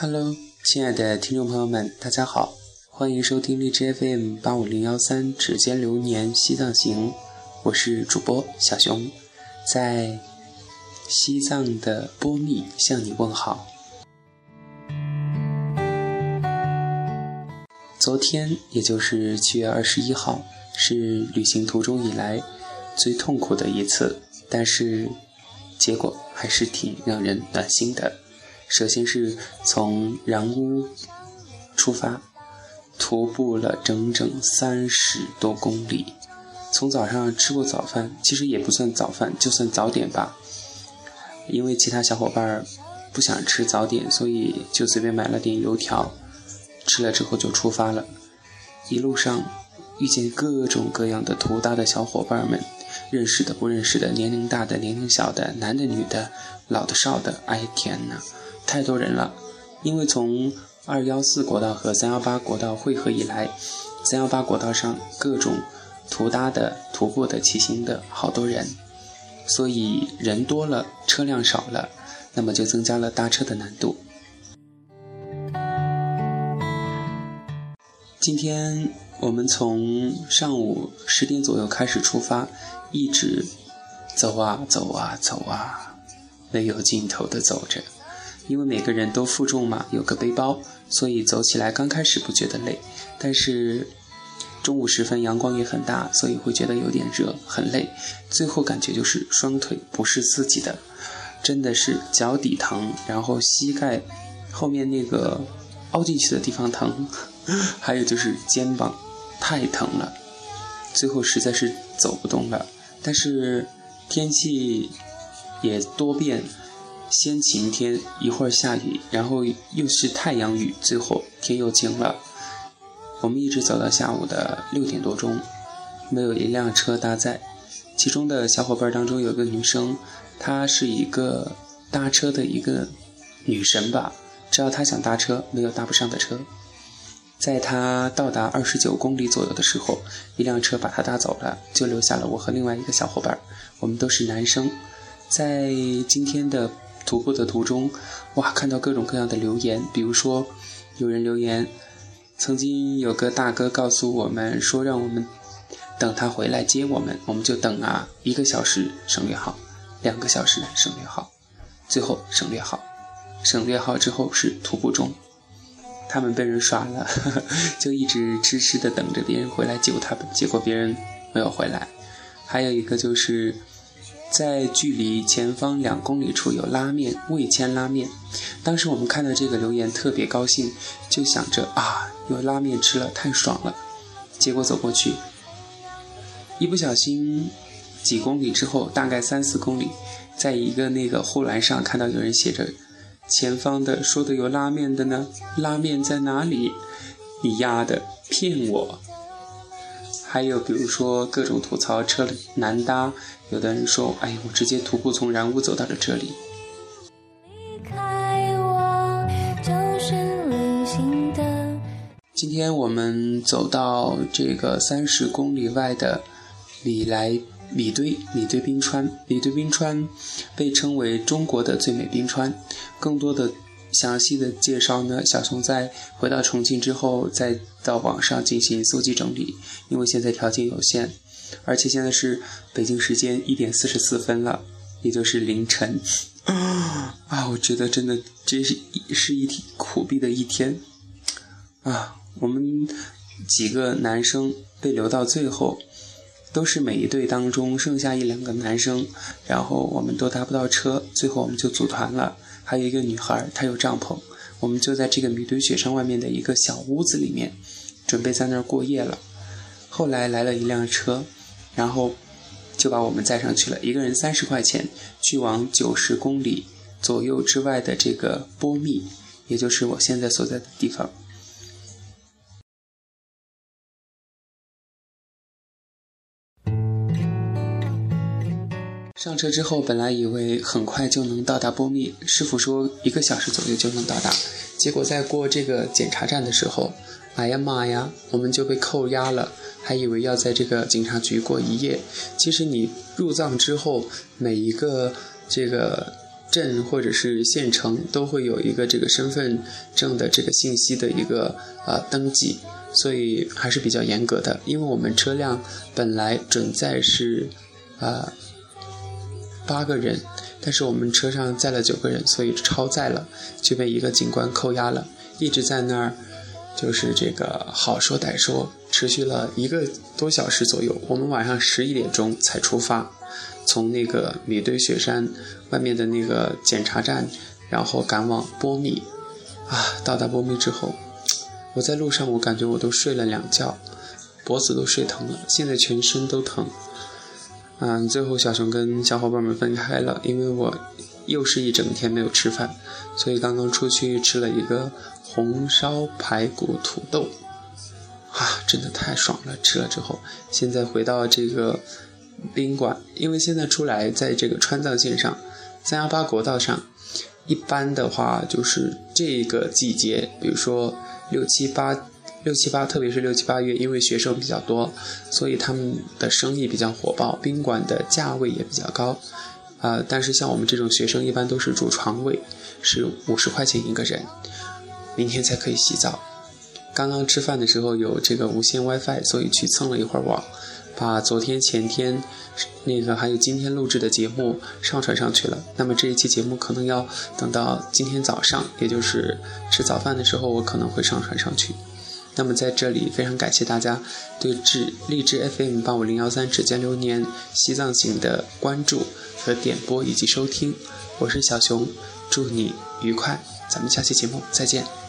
Hello，亲爱的听众朋友们，大家好，欢迎收听荔枝 FM 八五零幺三《指尖流年西藏行》，我是主播小熊，在西藏的波密向你问好。昨天，也就是七月二十一号，是旅行途中以来最痛苦的一次，但是结果还是挺让人暖心的。首先是从然乌出发，徒步了整整三十多公里。从早上吃过早饭，其实也不算早饭，就算早点吧。因为其他小伙伴不想吃早点，所以就随便买了点油条，吃了之后就出发了。一路上遇见各种各样的图搭的小伙伴们，认识的、不认识的，年龄大的、年龄小的，男的、女的，老的、少的。哎天哪！太多人了，因为从二幺四国道和三幺八国道汇合以来，三幺八国道上各种徒搭的、徒步的、骑行的好多人，所以人多了，车辆少了，那么就增加了搭车的难度。今天我们从上午十点左右开始出发，一直走啊走啊走啊，没有尽头的走着。因为每个人都负重嘛，有个背包，所以走起来刚开始不觉得累，但是中午时分阳光也很大，所以会觉得有点热，很累。最后感觉就是双腿不是自己的，真的是脚底疼，然后膝盖后面那个凹进去的地方疼，还有就是肩膀太疼了，最后实在是走不动了。但是天气也多变。先晴天，一会儿下雨，然后又是太阳雨，最后天又晴了。我们一直走到下午的六点多钟，没有一辆车搭载。其中的小伙伴当中有个女生，她是一个搭车的一个女神吧。只要她想搭车，没有搭不上的车。在她到达二十九公里左右的时候，一辆车把她搭走了，就留下了我和另外一个小伙伴。我们都是男生，在今天的。徒步的途中，哇，看到各种各样的留言，比如说，有人留言，曾经有个大哥告诉我们说，让我们等他回来接我们，我们就等啊，一个小时省略号，两个小时省略号，最后省略号，省略号之后是徒步中，他们被人耍了，就一直痴痴的等着别人回来救他们，结果别人没有回来，还有一个就是。在距离前方两公里处有拉面，味千拉面。当时我们看到这个留言特别高兴，就想着啊，有拉面吃了，太爽了。结果走过去，一不小心，几公里之后，大概三四公里，在一个那个护栏上看到有人写着“前方的说的有拉面的呢，拉面在哪里？你丫的骗我！”还有比如说各种吐槽车里难搭，有的人说：“哎，我直接徒步从然乌走到了这里。”今天我们走到这个三十公里外的米莱米堆米堆冰川，米堆冰川被称为中国的最美冰川，更多的。详细的介绍呢，小熊在回到重庆之后，再到网上进行搜集整理。因为现在条件有限，而且现在是北京时间一点四十四分了，也就是凌晨。啊，我觉得真的这是是一天苦逼的一天。啊，我们几个男生被留到最后，都是每一队当中剩下一两个男生，然后我们都搭不到车，最后我们就组团了。还有一个女孩，她有帐篷，我们就在这个米堆雪山外面的一个小屋子里面，准备在那儿过夜了。后来来了一辆车，然后就把我们载上去了，一个人三十块钱，去往九十公里左右之外的这个波密，也就是我现在所在的地方。上车之后，本来以为很快就能到达波密，师傅说一个小时左右就能到达。结果在过这个检查站的时候，哎呀妈呀，我们就被扣押了，还以为要在这个警察局过一夜。其实你入藏之后，每一个这个镇或者是县城都会有一个这个身份证的这个信息的一个呃登记，所以还是比较严格的。因为我们车辆本来准载是啊八个人，但是我们车上载了九个人，所以超载了，就被一个警官扣押了，一直在那儿就是这个好说歹说，持续了一个多小时左右。我们晚上十一点钟才出发。从那个米堆雪山外面的那个检查站，然后赶往波密，啊，到达波密之后，我在路上我感觉我都睡了两觉，脖子都睡疼了，现在全身都疼。嗯，最后小熊跟小伙伴们分开了，因为我又是一整天没有吃饭，所以刚刚出去吃了一个红烧排骨土豆，啊，真的太爽了！吃了之后，现在回到这个。宾馆，因为现在出来在这个川藏线上，三幺八国道上，一般的话就是这个季节，比如说六七八六七八，特别是六七八月，因为学生比较多，所以他们的生意比较火爆，宾馆的价位也比较高，啊，但是像我们这种学生，一般都是住床位，是五十块钱一个人，明天才可以洗澡。刚刚吃饭的时候有这个无线 WiFi，所以去蹭了一会儿网。把昨天、前天那个还有今天录制的节目上传上去了。那么这一期节目可能要等到今天早上，也就是吃早饭的时候，我可能会上传上去。那么在这里非常感谢大家对智荔枝 FM 八五零幺三指尖流年西藏行的关注和点播以及收听。我是小熊，祝你愉快，咱们下期节目再见。